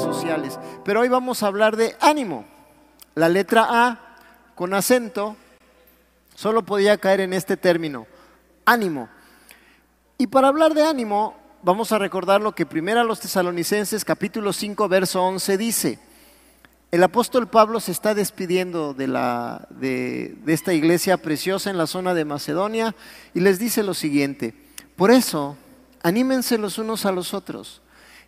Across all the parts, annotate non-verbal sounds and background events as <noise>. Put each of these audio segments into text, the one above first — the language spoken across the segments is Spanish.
sociales. Pero hoy vamos a hablar de ánimo. La letra A con acento solo podía caer en este término, ánimo. Y para hablar de ánimo, vamos a recordar lo que primero a los tesalonicenses capítulo 5 verso 11 dice. El apóstol Pablo se está despidiendo de, la, de esta iglesia preciosa en la zona de Macedonia y les dice lo siguiente, por eso, anímense los unos a los otros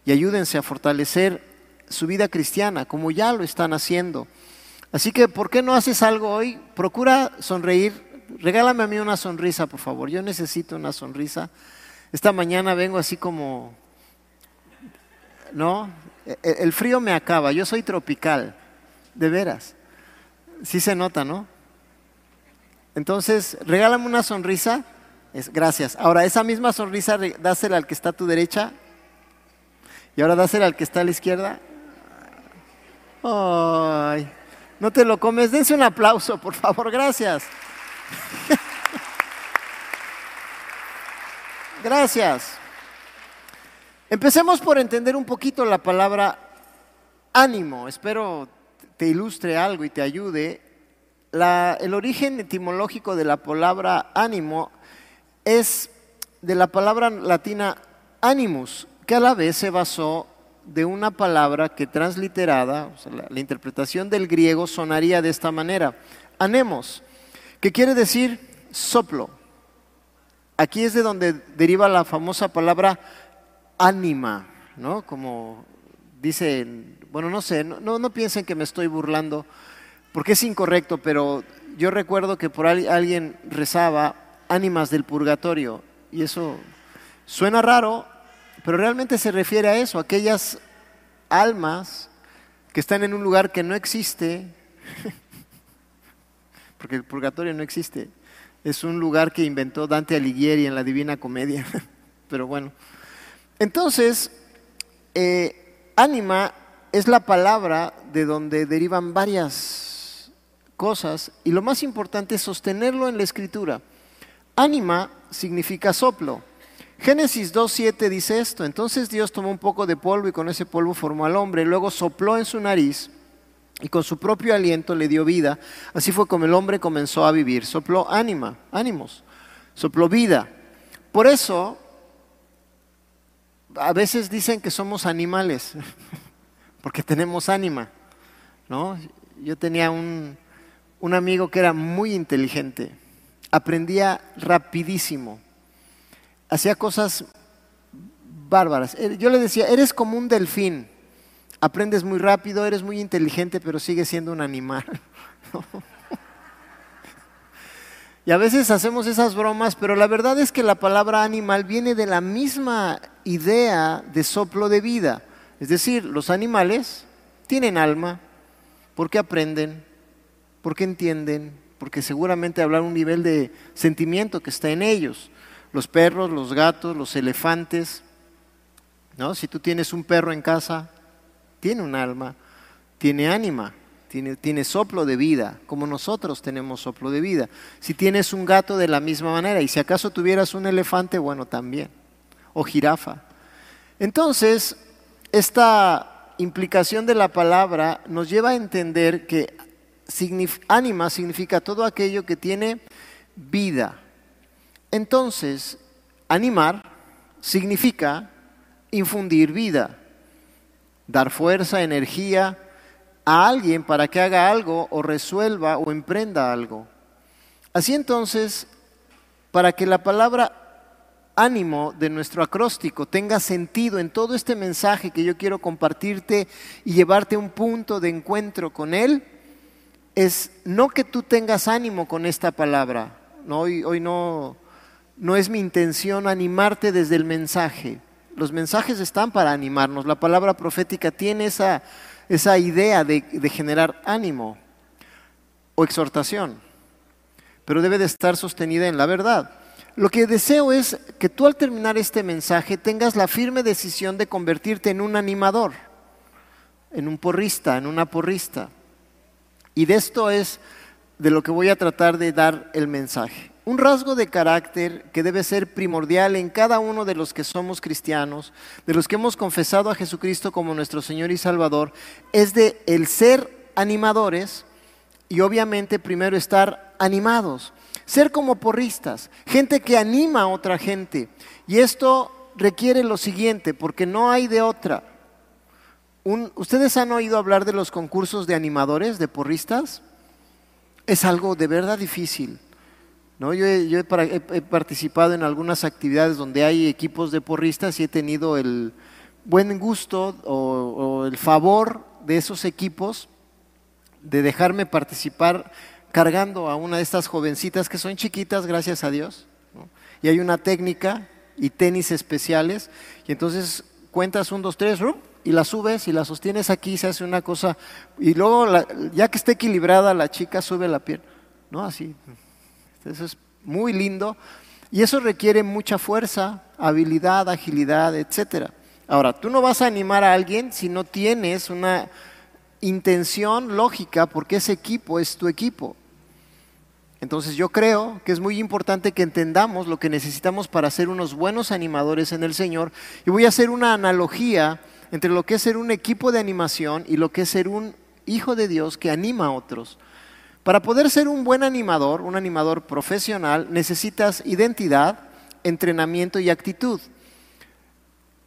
y ayúdense a fortalecer su vida cristiana como ya lo están haciendo. Así que, ¿por qué no haces algo hoy? Procura sonreír. Regálame a mí una sonrisa, por favor. Yo necesito una sonrisa. Esta mañana vengo así como, ¿no? E-, e-, el frío me acaba. Yo soy tropical, de veras. Sí se nota, ¿no? Entonces, regálame una sonrisa. Gracias. Ahora, esa misma sonrisa, dásela al que está a tu derecha y ahora dásela al que está a la izquierda. Ay, no te lo comes. Dense un aplauso, por favor. Gracias. Gracias. Empecemos por entender un poquito la palabra ánimo. Espero te ilustre algo y te ayude. el origen etimológico de la palabra ánimo es de la palabra latina animus, que a la vez se basó de una palabra que transliterada, la, interpretación del griego sonaría de esta manera, anemos, que quiere decir soplo. Aquí es de donde deriva la famosa palabra ánima, ¿no? Como dice, bueno, no sé, no, no piensen que me estoy burlando, porque es incorrecto, pero yo recuerdo que por alguien rezaba ánimas del purgatorio, y eso suena raro, pero realmente se refiere a eso, aquellas almas que están en un lugar que no existe, <laughs> porque el purgatorio no existe, es un lugar que inventó Dante Alighieri en la Divina Comedia, <laughs> pero bueno. Entonces, eh, ánima es la palabra de donde derivan varias cosas y lo más importante es sostenerlo en la escritura. Ánima significa soplo. Génesis 2.7 dice esto, entonces Dios tomó un poco de polvo y con ese polvo formó al hombre, luego sopló en su nariz y con su propio aliento le dio vida. Así fue como el hombre comenzó a vivir. Sopló ánima, ánimos, sopló vida. Por eso, a veces dicen que somos animales, <laughs> porque tenemos ánima. ¿no? Yo tenía un, un amigo que era muy inteligente, aprendía rapidísimo hacía cosas bárbaras. Eh, yo le decía, eres como un delfín, aprendes muy rápido, eres muy inteligente, pero sigues siendo un animal. <laughs> y a veces hacemos esas bromas, pero la verdad es que la palabra animal viene de la misma idea de soplo de vida. Es decir, los animales tienen alma porque aprenden, porque entienden, porque seguramente hablar un nivel de sentimiento que está en ellos los perros, los gatos, los elefantes. ¿no? Si tú tienes un perro en casa, tiene un alma, tiene ánima, tiene, tiene soplo de vida, como nosotros tenemos soplo de vida. Si tienes un gato de la misma manera, y si acaso tuvieras un elefante, bueno, también, o jirafa. Entonces, esta implicación de la palabra nos lleva a entender que ánima significa todo aquello que tiene vida. Entonces, animar significa infundir vida, dar fuerza, energía a alguien para que haga algo o resuelva o emprenda algo. Así entonces, para que la palabra ánimo de nuestro acróstico tenga sentido en todo este mensaje que yo quiero compartirte y llevarte a un punto de encuentro con él, es no que tú tengas ánimo con esta palabra. No, hoy, hoy no no es mi intención animarte desde el mensaje. Los mensajes están para animarnos. La palabra profética tiene esa, esa idea de, de generar ánimo o exhortación, pero debe de estar sostenida en la verdad. Lo que deseo es que tú al terminar este mensaje tengas la firme decisión de convertirte en un animador, en un porrista, en una porrista. Y de esto es de lo que voy a tratar de dar el mensaje. Un rasgo de carácter que debe ser primordial en cada uno de los que somos cristianos, de los que hemos confesado a Jesucristo como nuestro Señor y Salvador, es de el ser animadores y obviamente primero estar animados. Ser como porristas, gente que anima a otra gente. Y esto requiere lo siguiente, porque no hay de otra. ¿Ustedes han oído hablar de los concursos de animadores, de porristas? Es algo de verdad difícil. ¿No? Yo, he, participado en algunas actividades donde hay equipos de porristas y he tenido el buen gusto o, el favor de esos equipos de dejarme participar cargando a una de estas jovencitas que son chiquitas, gracias a Dios. Y hay una técnica y tenis especiales. Y entonces cuentas un, dos, tres, y la subes y la sostienes aquí, se hace una cosa. Y luego, ya que esté equilibrada, la chica sube la pierna. ¿No? Así. Eso es muy lindo y eso requiere mucha fuerza, habilidad, agilidad, etc. Ahora, tú no vas a animar a alguien si no tienes una intención lógica porque ese equipo es tu equipo. Entonces yo creo que es muy importante que entendamos lo que necesitamos para ser unos buenos animadores en el Señor y voy a hacer una analogía entre lo que es ser un equipo de animación y lo que es ser un hijo de Dios que anima a otros. Para poder ser un buen animador, un animador profesional, necesitas identidad, entrenamiento y actitud.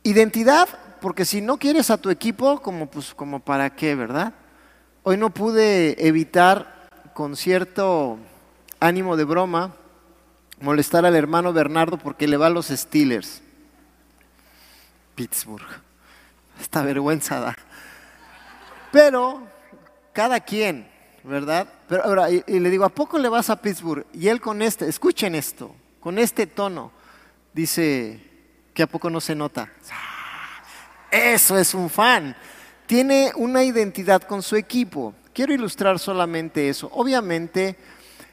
Identidad, porque si no quieres a tu equipo, como, pues, como para qué, ¿verdad? Hoy no pude evitar, con cierto ánimo de broma, molestar al hermano Bernardo porque le va a los Steelers. Pittsburgh. Esta vergüenza da. Pero cada quien, ¿verdad? Pero ahora, y, le digo, ¿a poco le vas a Pittsburgh? Y él con este, escuchen esto, con este tono, dice que a poco no se nota. Eso es un fan. Tiene una identidad con su equipo. Quiero ilustrar solamente eso. Obviamente,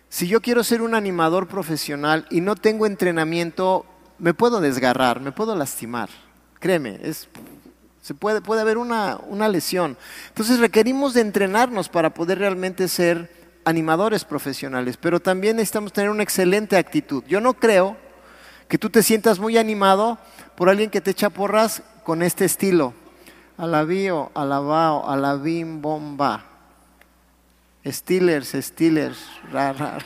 si yo quiero ser un animador profesional y no tengo entrenamiento, me puedo desgarrar, me puedo lastimar. Créeme, es se puede, puede haber una, una lesión. Entonces requerimos de entrenarnos para poder realmente ser animadores profesionales, pero también necesitamos tener una excelente actitud. Yo no creo que tú te sientas muy animado por alguien que te echa porras con este estilo. Alabío, alabao, alabim, bomba. Steelers, Steelers, ra,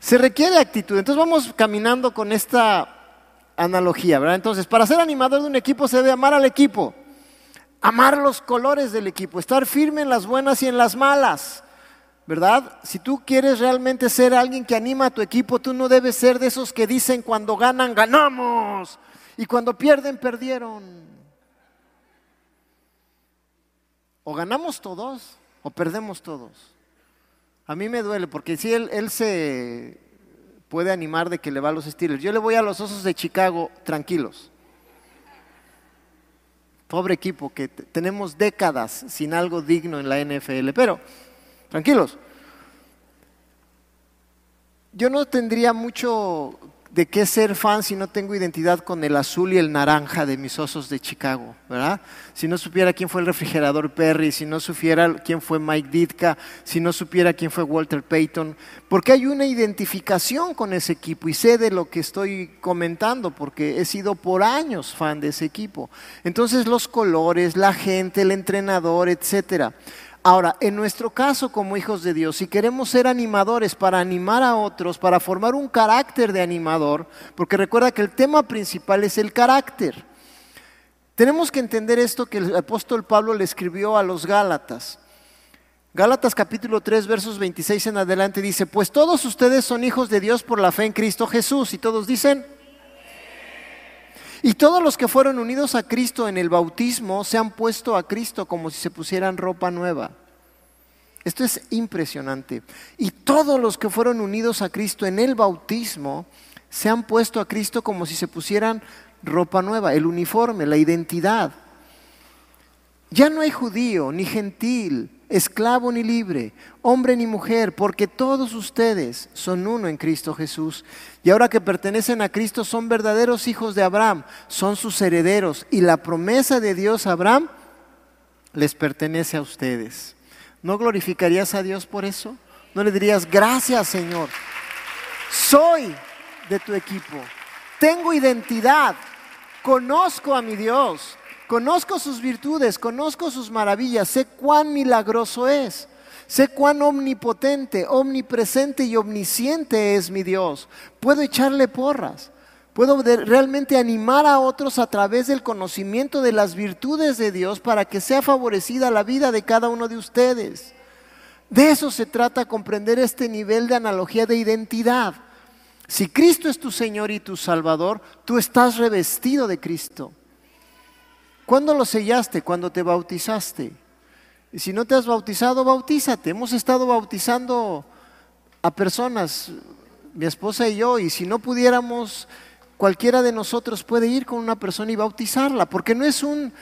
Se requiere actitud. Entonces vamos caminando con esta analogía, ¿verdad? Entonces, para ser animador de un equipo se debe amar al equipo, amar los colores del equipo, estar firme en las buenas y en las malas, ¿verdad? Si tú quieres realmente ser alguien que anima a tu equipo, tú no debes ser de esos que dicen cuando ganan, ganamos, y cuando pierden, perdieron. O ganamos todos o perdemos todos. A mí me duele porque si él, él se puede animar de que le va a los Steelers. Yo le voy a los Osos de Chicago tranquilos. Pobre equipo que tenemos décadas sin algo digno en la NFL, pero tranquilos. Yo no tendría mucho de qué ser fan si no tengo identidad con el azul y el naranja de mis osos de Chicago, ¿verdad? Si no supiera quién fue el refrigerador Perry, si no supiera quién fue Mike Ditka, si no supiera quién fue Walter Payton, porque hay una identificación con ese equipo y sé de lo que estoy comentando porque he sido por años fan de ese equipo. Entonces los colores, la gente, el entrenador, etcétera. Ahora, en nuestro caso como hijos de Dios, si queremos ser animadores para animar a otros, para formar un carácter de animador, porque recuerda que el tema principal es el carácter, tenemos que entender esto que el apóstol Pablo le escribió a los Gálatas. Gálatas capítulo 3 versos 26 en adelante dice, pues todos ustedes son hijos de Dios por la fe en Cristo Jesús. Y todos dicen, y todos los que fueron unidos a Cristo en el bautismo se han puesto a Cristo como si se pusieran ropa nueva. Esto es impresionante. Y todos los que fueron unidos a Cristo en el bautismo se han puesto a Cristo como si se pusieran ropa nueva, el uniforme, la identidad. Ya no hay judío ni gentil, esclavo ni libre, hombre ni mujer, porque todos ustedes son uno en Cristo Jesús. Y ahora que pertenecen a Cristo son verdaderos hijos de Abraham, son sus herederos. Y la promesa de Dios a Abraham les pertenece a ustedes. ¿No glorificarías a Dios por eso? ¿No le dirías gracias Señor? Soy de tu equipo. Tengo identidad. Conozco a mi Dios. Conozco sus virtudes, conozco sus maravillas, sé cuán milagroso es. Sé cuán omnipotente, omnipresente y omnisciente es mi Dios. Puedo echarle porras. Puedo realmente animar a otros a través del conocimiento de las virtudes de Dios para que sea favorecida la vida de cada uno de ustedes. De eso se trata comprender este nivel de analogía de identidad. Si Cristo es tu Señor y tu Salvador, tú estás revestido de Cristo. ¿Cuándo lo sellaste? Cuando te bautizaste. Y si no te has bautizado, bautízate. Hemos estado bautizando a personas, mi esposa y yo, y si no pudiéramos, cualquiera de nosotros puede ir con una persona y bautizarla, porque no es un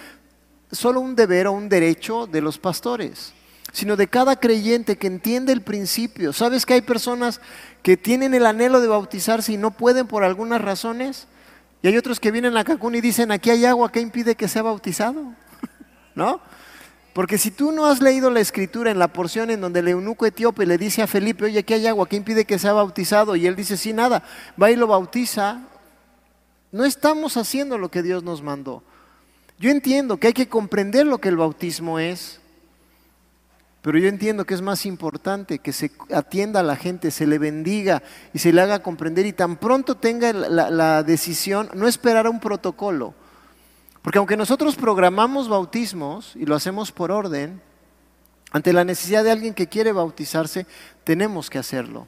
solo un deber o un derecho de los pastores, sino de cada creyente que entiende el principio. ¿Sabes que hay personas que tienen el anhelo de bautizarse y no pueden por algunas razones? Y hay otros que vienen a Cancún y dicen, aquí hay agua, ¿qué impide que sea bautizado? <laughs> ¿No? Porque si tú no has leído la escritura en la porción en donde el eunuco etíope le dice a Felipe, oye, aquí hay agua, ¿qué impide que sea bautizado? Y él dice, sí, nada, va y lo bautiza. No estamos haciendo lo que Dios nos mandó. Yo entiendo que hay que comprender lo que el bautismo es, pero yo entiendo que es más importante que se atienda a la gente, se le bendiga y se le haga comprender y tan pronto tenga la, decisión, no esperar a un protocolo. Porque aunque nosotros programamos bautismos y lo hacemos por orden, ante la necesidad de alguien que quiere bautizarse, tenemos que hacerlo.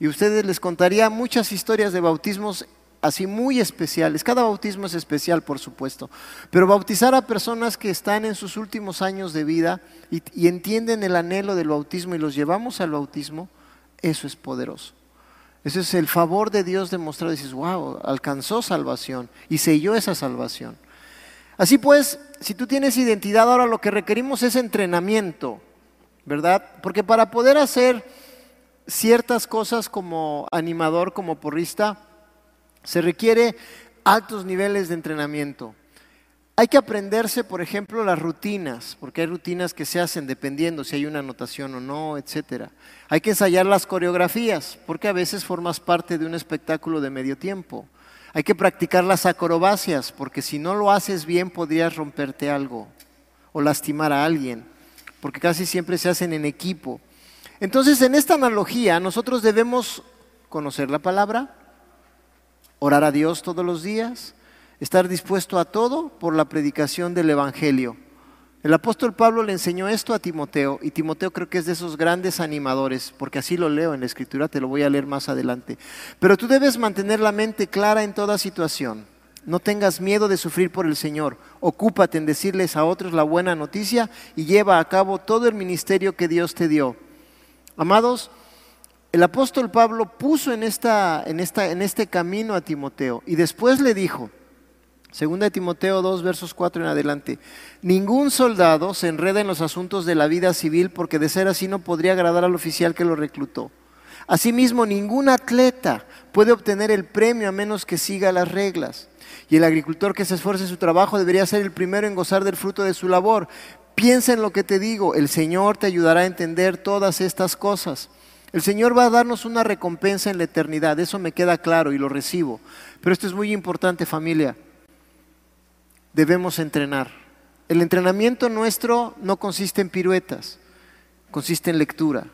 Y ustedes les contaría muchas historias de bautismos así muy especiales. Cada bautismo es especial, por supuesto. Pero bautizar a personas que están en sus últimos años de vida y, entienden el anhelo del bautismo y los llevamos al bautismo, eso es poderoso. Ese es el favor de Dios demostrado. Dices, wow, alcanzó salvación y selló esa salvación. Así pues, si tú tienes identidad, ahora lo que requerimos es entrenamiento, ¿verdad? Porque para poder hacer ciertas cosas como animador, como porrista, se requiere altos niveles de entrenamiento. Hay que aprenderse, por ejemplo, las rutinas, porque hay rutinas que se hacen dependiendo si hay una anotación o no, etc. Hay que ensayar las coreografías, porque a veces formas parte de un espectáculo de medio tiempo. Hay que practicar las acrobacias, porque si no lo haces bien podrías romperte algo o lastimar a alguien, porque casi siempre se hacen en equipo. Entonces, en esta analogía, nosotros debemos conocer la palabra, orar a Dios todos los días, estar dispuesto a todo por la predicación del Evangelio. El apóstol Pablo le enseñó esto a Timoteo y Timoteo creo que es de esos grandes animadores, porque así lo leo en la escritura, te lo voy a leer más adelante. Pero tú debes mantener la mente clara en toda situación. No tengas miedo de sufrir por el Señor. Ocúpate en decirles a otros la buena noticia y lleva a cabo todo el ministerio que Dios te dio. Amados, el apóstol Pablo puso en, esta, en, esta, en este camino a Timoteo y después le dijo, Segunda de Timoteo 2, versos 4 en adelante. Ningún soldado se enreda en los asuntos de la vida civil porque de ser así no podría agradar al oficial que lo reclutó. Asimismo, ningún atleta puede obtener el premio a menos que siga las reglas. Y el agricultor que se esfuerce en su trabajo debería ser el primero en gozar del fruto de su labor. Piensa en lo que te digo, el Señor te ayudará a entender todas estas cosas. El Señor va a darnos una recompensa en la eternidad, eso me queda claro y lo recibo. Pero esto es muy importante familia. Debemos entrenar. El entrenamiento nuestro no consiste en piruetas, consiste en lectura,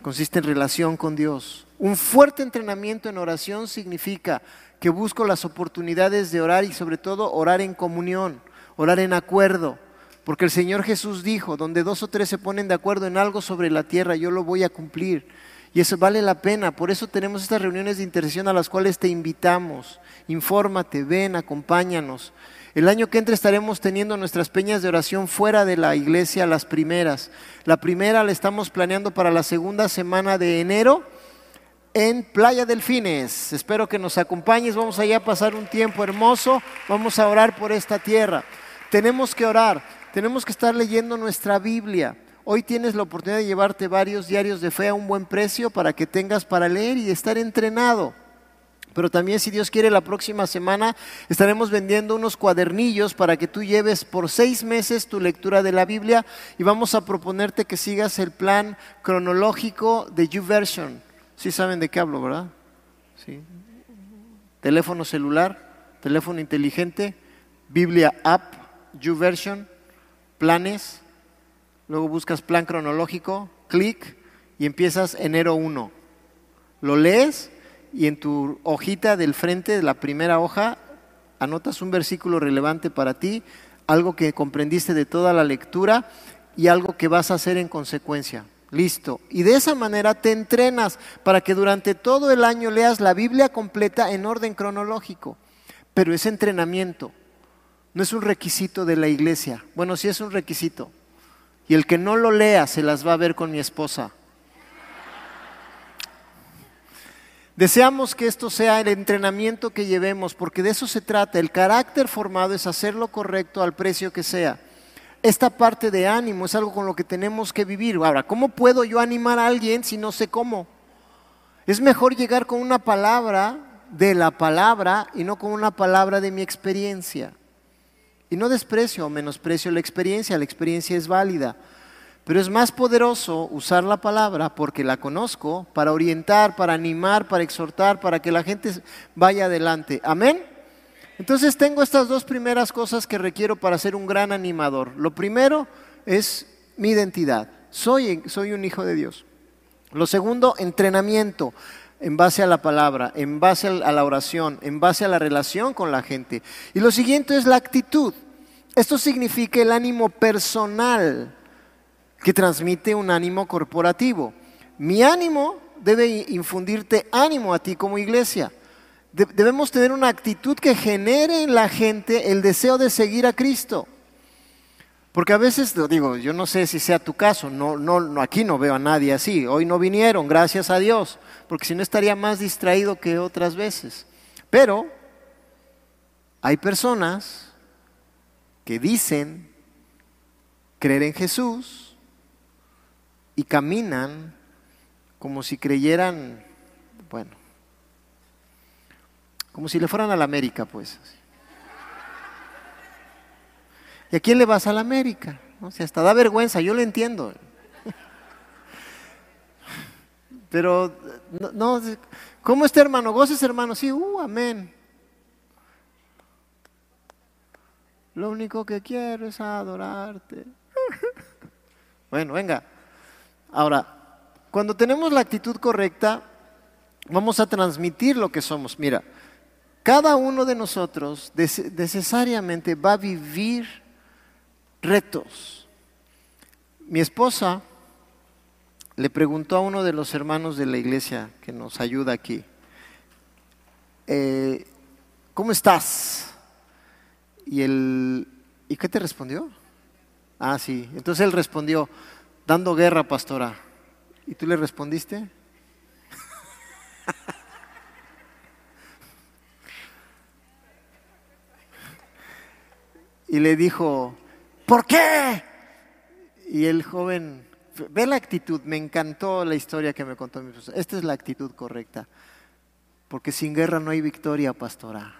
consiste en relación con Dios. Un fuerte entrenamiento en oración significa que busco las oportunidades de orar y sobre todo orar en comunión, orar en acuerdo, porque el Señor Jesús dijo, donde dos o tres se ponen de acuerdo en algo sobre la tierra, yo lo voy a cumplir. Y eso vale la pena. Por eso tenemos estas reuniones de intercesión a las cuales te invitamos. Infórmate, ven, acompáñanos. El año que entra estaremos teniendo nuestras peñas de oración fuera de la iglesia, las primeras. La primera la estamos planeando para la segunda semana de enero en Playa Delfines. Espero que nos acompañes. Vamos allá a pasar un tiempo hermoso. Vamos a orar por esta tierra. Tenemos que orar. Tenemos que estar leyendo nuestra Biblia. Hoy tienes la oportunidad de llevarte varios diarios de fe a un buen precio para que tengas para leer y estar entrenado. Pero también si Dios quiere la próxima semana estaremos vendiendo unos cuadernillos para que tú lleves por seis meses tu lectura de la Biblia y vamos a proponerte que sigas el plan cronológico de YouVersion. Sí saben de qué hablo, ¿verdad? ¿sí? teléfono celular, teléfono inteligente, Biblia App, YouVersion, planes, luego buscas plan cronológico, clic y empiezas enero 1. Lo lees y en tu hojita del frente de la primera hoja anotas un versículo relevante para ti, algo que comprendiste de toda la lectura y algo que vas a hacer en consecuencia. Listo. Y de esa manera te entrenas para que durante todo el año leas la Biblia completa en orden cronológico. Pero ese entrenamiento no es un requisito de la iglesia. Bueno, sí es un requisito. Y el que no lo lea se las va a ver con mi esposa. Deseamos que esto sea el entrenamiento que llevemos, porque de eso se trata. El carácter formado es hacer lo correcto al precio que sea esta parte de ánimo es algo con lo que tenemos que vivir. Ahora, ¿cómo puedo yo animar a alguien si no sé cómo? Es mejor llegar con una palabra de la palabra y no con una palabra de mi experiencia. Y no desprecio o menosprecio la experiencia, la experiencia es válida. Pero es más poderoso usar la palabra porque la conozco para orientar, para animar, para exhortar, para que la gente vaya adelante. Amén. Entonces tengo estas dos primeras cosas que requiero para ser un gran animador. Lo primero es mi identidad. Soy, soy un hijo de Dios. Lo segundo, entrenamiento en base a la palabra, en base a la oración, en base a la relación con la gente. Y lo siguiente es la actitud. Esto significa el ánimo personal que transmite un ánimo corporativo. Mi ánimo debe infundirte ánimo a ti como iglesia debemos tener una actitud que genere en la gente el deseo de seguir a Cristo. Porque a veces, lo digo, yo no sé si sea tu caso, no, no, aquí no veo a nadie así, hoy no vinieron, gracias a Dios, porque si no estaría más distraído que otras veces. Pero hay personas que dicen creer en Jesús y caminan como si creyeran, bueno, como si le fueran a la América, pues. ¿Y a quién le vas a la América? O sea, hasta da vergüenza, yo lo entiendo. <laughs> Pero, no, ¿cómo está hermano? ¿Goces hermano? Sí, uh, amén. Lo único que quiero es adorarte. <laughs> Bueno, venga. Ahora, cuando tenemos la actitud correcta, vamos a transmitir lo que somos. Mira, cada uno de nosotros necesariamente va a vivir retos. Mi esposa le preguntó a uno de los hermanos de la iglesia que nos ayuda aquí, eh, ¿cómo estás? Y él, ¿y qué te respondió? Ah, sí. Entonces él respondió, dando guerra, pastora. ¿Y tú le respondiste? <laughs> y le dijo, ¿por qué? Y el joven, ve la actitud, me encantó la historia que me contó mi profesor. Esta es la actitud correcta, porque sin guerra no hay victoria, pastora.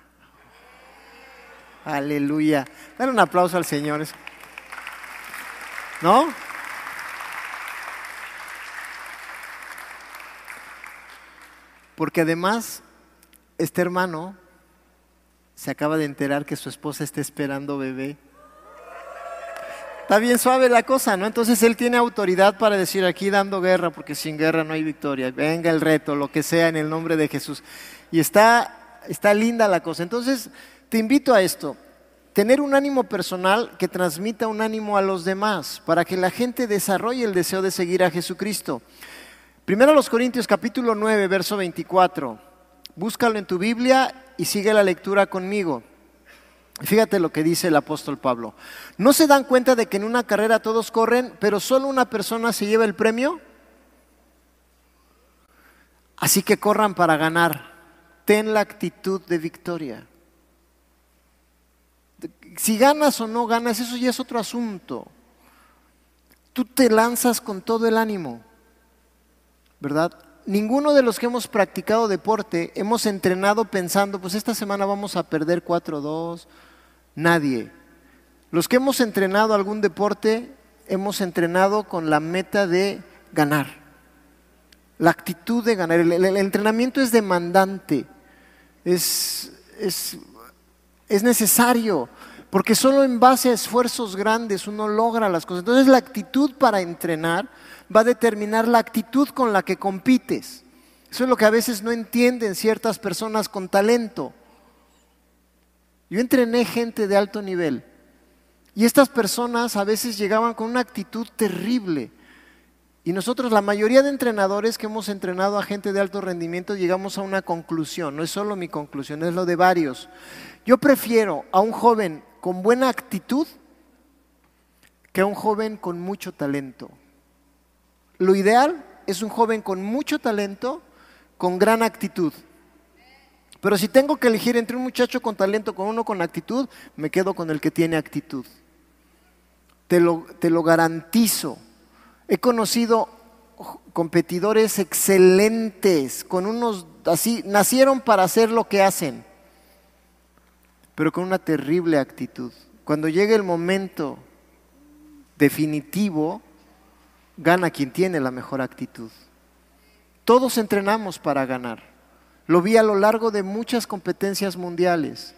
Aleluya. Dale un aplauso al Señor. ¿No? Porque además, este hermano se acaba de enterar que su esposa está esperando bebé. Está bien suave la cosa, ¿no? Entonces él tiene autoridad para decir aquí dando guerra, porque sin guerra no hay victoria. Venga el reto, lo que sea, en el nombre de Jesús. Y está, está linda la cosa. Entonces te invito a esto, tener un ánimo personal que transmita un ánimo a los demás, para que la gente desarrolle el deseo de seguir a Jesucristo. Primero los Corintios capítulo 9, verso 24. Búscalo en tu Biblia y sigue la lectura conmigo. Fíjate lo que dice el apóstol Pablo. ¿No se dan cuenta de que en una carrera todos corren, pero solo una persona se lleva el premio? Así que corran para ganar. Ten la actitud de victoria. Si ganas o no ganas, eso ya es otro asunto. Tú te lanzas con todo el ánimo, ¿verdad? Ninguno de los que hemos practicado deporte hemos entrenado pensando, pues esta semana vamos a perder 4-2. Nadie. Los que hemos entrenado algún deporte hemos entrenado con la meta de ganar. La actitud de ganar. El, entrenamiento es demandante, es, es, es necesario, porque solo en base a esfuerzos grandes uno logra las cosas. Entonces la actitud para entrenar va a determinar la actitud con la que compites. Eso es lo que a veces no entienden ciertas personas con talento. Yo entrené gente de alto nivel y estas personas a veces llegaban con una actitud terrible. Y nosotros, la mayoría de entrenadores que hemos entrenado a gente de alto rendimiento, llegamos a una conclusión. No es solo mi conclusión, es lo de varios. Yo prefiero a un joven con buena actitud que a un joven con mucho talento. Lo ideal es un joven con mucho talento, con gran actitud. Pero si tengo que elegir entre un muchacho con talento con uno con actitud, me quedo con el que tiene actitud. Te lo, te lo garantizo. He conocido competidores excelentes, con unos así, nacieron para hacer lo que hacen, pero con una terrible actitud. Cuando llegue el momento definitivo, gana quien tiene la mejor actitud. Todos entrenamos para ganar. Lo vi a lo largo de muchas competencias mundiales.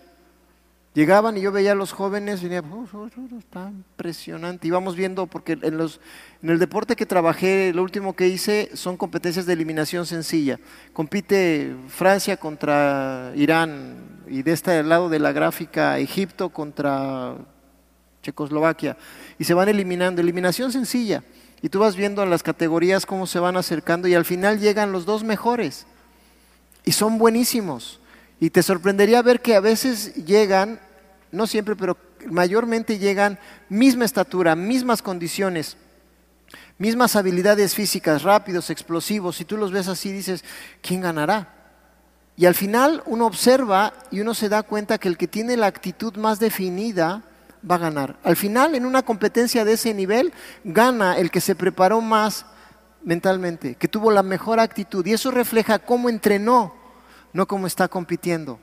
Llegaban y yo veía a los jóvenes y venía, oh, oh, oh, está impresionante. Íbamos viendo, porque en, en el deporte que trabajé, lo último que hice son competencias de eliminación sencilla. Compite Francia contra Irán y de este lado de la gráfica Egipto contra Checoslovaquia. Y se van eliminando. Eliminación sencilla. Y tú vas viendo en las categorías cómo se van acercando y al final llegan los dos mejores. Y son buenísimos. Y te sorprendería ver que a veces llegan no siempre, pero mayormente llegan misma estatura, mismas condiciones, mismas habilidades físicas, rápidos, explosivos. Si tú los ves así, dices, ¿quién ganará? Y al final uno observa y uno se da cuenta que el que tiene la actitud más definida va a ganar. Al final, en una competencia de ese nivel, gana el que se preparó más mentalmente, que tuvo la mejor actitud. Y eso refleja cómo entrenó, no cómo está compitiendo.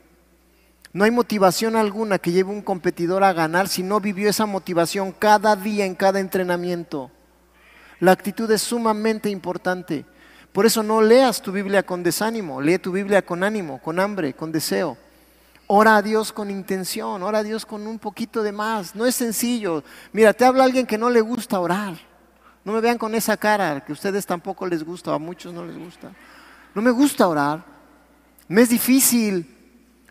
No hay motivación alguna que lleve un competidor a ganar si no vivió esa motivación cada día en cada entrenamiento. La actitud es sumamente importante. Por eso no leas tu Biblia con desánimo, lee tu Biblia con ánimo, con hambre, con deseo. Ora a Dios con intención, ora a Dios con un poquito de más. No es sencillo. Mira, te habla alguien que no le gusta orar. No me vean con esa cara, que a ustedes tampoco les gusta, a muchos no les gusta. No me gusta orar. Me es difícil.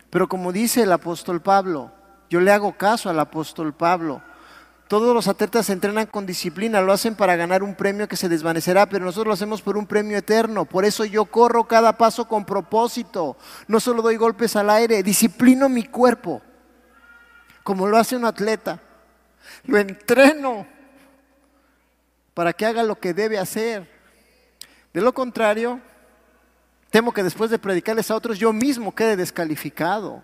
Pero como dice el apóstol Pablo, yo le hago caso al apóstol Pablo. Todos los atletas entrenan con disciplina, lo hacen para ganar un premio que se desvanecerá, pero nosotros lo hacemos por un premio eterno. Por eso yo corro cada paso con propósito. No solo doy golpes al aire, disciplino mi cuerpo, como lo hace un atleta. Lo entreno para que haga lo que debe hacer. De lo contrario, Temo que después de predicarles a otros yo mismo quede descalificado.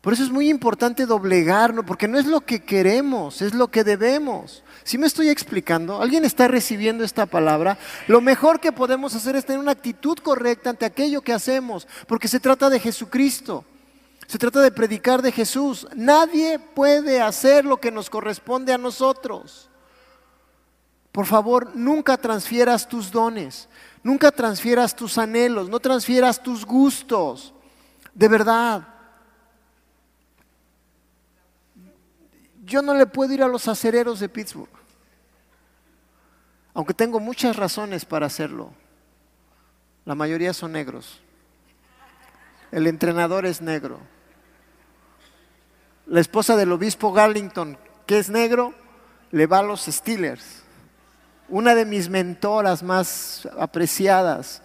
Por eso es muy importante doblegarnos, porque no es lo que queremos, es lo que debemos. Si me estoy explicando, alguien está recibiendo esta palabra, lo mejor que podemos hacer es tener una actitud correcta ante aquello que hacemos, porque se trata de Jesucristo, se trata de predicar de Jesús. Nadie puede hacer lo que nos corresponde a nosotros. Por favor, nunca transfieras tus dones. Nunca transfieras tus anhelos, no transfieras tus gustos. De verdad. Yo no le puedo ir a los acereros de Pittsburgh, aunque tengo muchas razones para hacerlo. La mayoría son negros. El entrenador es negro. La esposa del obispo Garlington, que es negro, le va a los Steelers una de mis mentoras más apreciadas,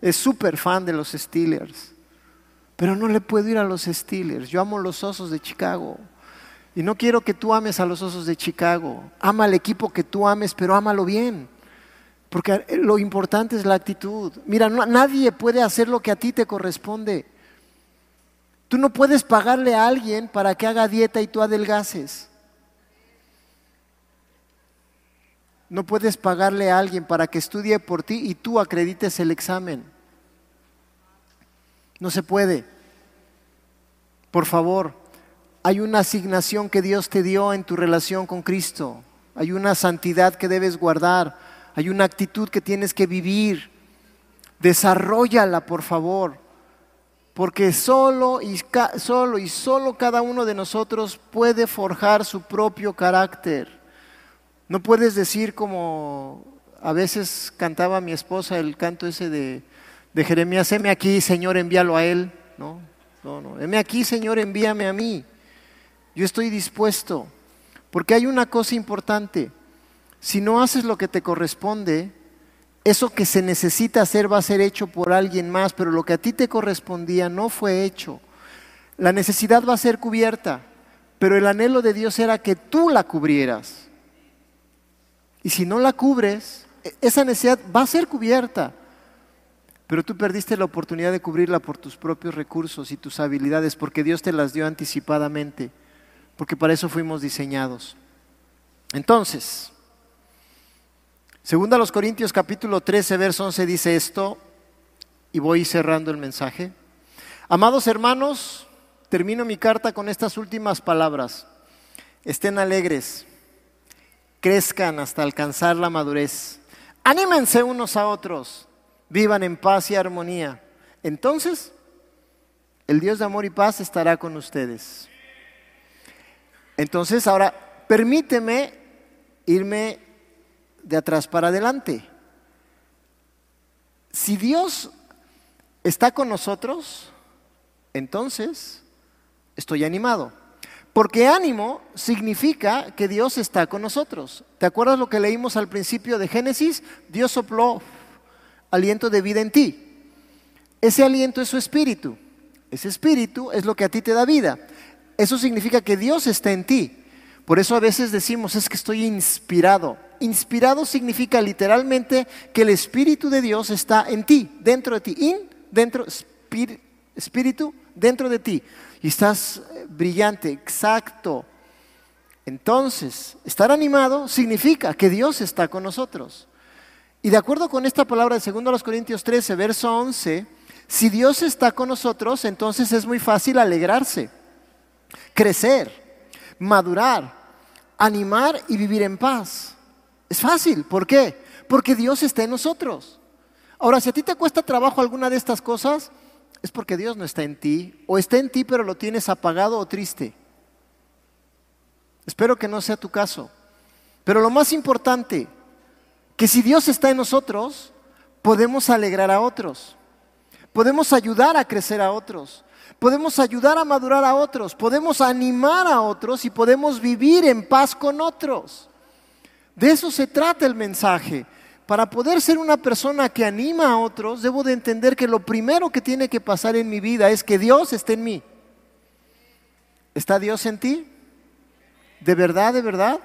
es súper fan de los Steelers, pero no le puedo ir a los Steelers. Yo amo los Osos de Chicago. Y no quiero que tú ames a los Osos de Chicago. Ama al equipo que tú ames, pero ámalo bien. Porque lo importante es la actitud. Mira, nadie puede hacer lo que a ti te corresponde. Tú no puedes pagarle a alguien para que haga dieta y tú adelgaces. No puedes pagarle a alguien para que estudie por ti y tú acredites el examen. No se puede. Por favor, hay una asignación que Dios te dio en tu relación con Cristo. Hay una santidad que debes guardar. Hay una actitud que tienes que vivir. Desarrollala, por favor. Porque solo y, solo y solo cada uno de nosotros puede forjar su propio carácter. No puedes decir como a veces cantaba mi esposa el canto ese de, de Jeremías, heme aquí, Señor, envíalo a él. No, no, no. Heme aquí, Señor, envíame a mí. Yo estoy dispuesto. Porque hay una cosa importante. Si no haces lo que te corresponde, eso que se necesita hacer va a ser hecho por alguien más, pero lo que a ti te correspondía no fue hecho. La necesidad va a ser cubierta, pero el anhelo de Dios era que tú la cubrieras. Y si no la cubres, e-, esa necesidad va a ser cubierta, pero tú perdiste la oportunidad de cubrirla por tus propios recursos y tus habilidades, porque Dios te las dio anticipadamente porque para eso fuimos diseñados. Entonces, segunda los Corintios capítulo 13, verso 11 dice esto, y voy cerrando el mensaje. Amados hermanos, termino mi carta con estas últimas palabras. Estén alegres, crezcan hasta alcanzar la madurez, anímense unos a otros, vivan en paz y armonía. Entonces, el Dios de amor y paz estará con ustedes. Entonces, ahora, permíteme irme de atrás para adelante. Si Dios está con nosotros, entonces estoy animado. Porque ánimo significa que Dios está con nosotros. ¿Te acuerdas lo que leímos al principio de Génesis? Dios sopló aliento de vida en ti. Ese aliento es su espíritu. Ese espíritu es lo que a ti te da vida. Eso significa que Dios está en ti. Por eso a veces decimos, es que estoy inspirado. Inspirado significa literalmente que el Espíritu de Dios está en ti, dentro de ti. In, dentro, espíritu, dentro de ti. Y estás eh, brillante, exacto. Entonces, estar animado significa que Dios está con nosotros. Y de acuerdo con esta palabra de 2 Corintios 13, verso 11, si Dios está con nosotros, entonces es muy fácil alegrarse crecer, madurar, animar y vivir en paz. Es fácil, ¿por qué? Porque Dios está en nosotros. Ahora, si a ti te cuesta trabajo alguna de estas cosas, es porque Dios no está en ti, o está en ti pero lo tienes apagado o triste. Espero que no sea tu caso. Pero lo más importante, que si Dios está en nosotros, podemos alegrar a otros, podemos ayudar a crecer a otros, podemos ayudar a madurar a otros, podemos animar a otros y podemos vivir en paz con otros. De eso se trata el mensaje. Para poder ser una persona que anima a otros, debo de entender que lo primero que tiene que pasar en mi vida es que Dios esté en mí. ¿Está Dios en ti? ¿De verdad, de verdad?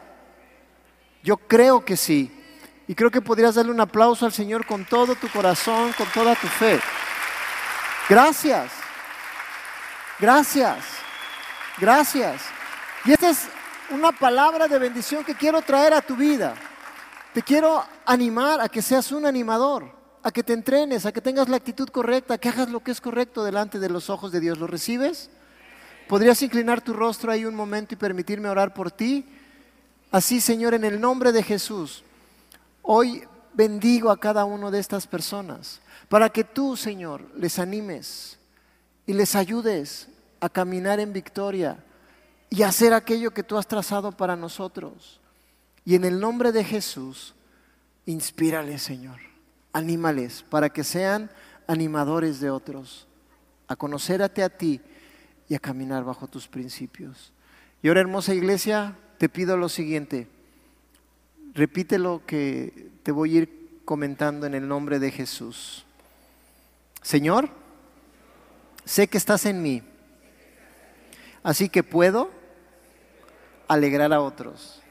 Yo creo que sí. Y creo que podrías darle un aplauso al Señor con todo tu corazón, con toda tu fe. Gracias. Gracias, gracias. Y esta es una palabra de bendición que quiero traer a tu vida. Te quiero animar a que seas un animador, a que te entrenes, a que tengas la actitud correcta, a que hagas lo que es correcto delante de los ojos de Dios. ¿Lo recibes? ¿Podrías inclinar tu rostro ahí un momento y permitirme orar por ti? Así, Señor, en el nombre de Jesús, hoy bendigo a cada una de estas personas para que tú, Señor, les animes y les ayudes a caminar en victoria y hacer aquello que tú has trazado para nosotros. Y en el nombre de Jesús, inspírales, Señor. Anímales para que sean animadores de otros, a conocerte a ti y a caminar bajo tus principios. Y ahora, hermosa iglesia, te pido lo siguiente. Repite lo que te voy a ir comentando en el nombre de Jesús. Señor, sé que estás en mí, así que puedo alegrar a otros,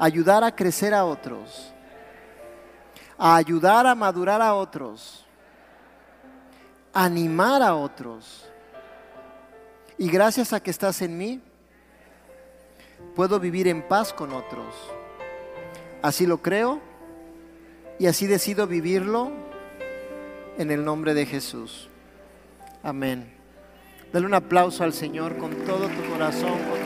ayudar a crecer a otros, a ayudar a madurar a otros, animar a otros. Y gracias a que estás en mí, puedo vivir en paz con otros. Así lo creo y así decido vivirlo en el nombre de Jesús. Amén. Dale un aplauso al Señor con todo tu corazón.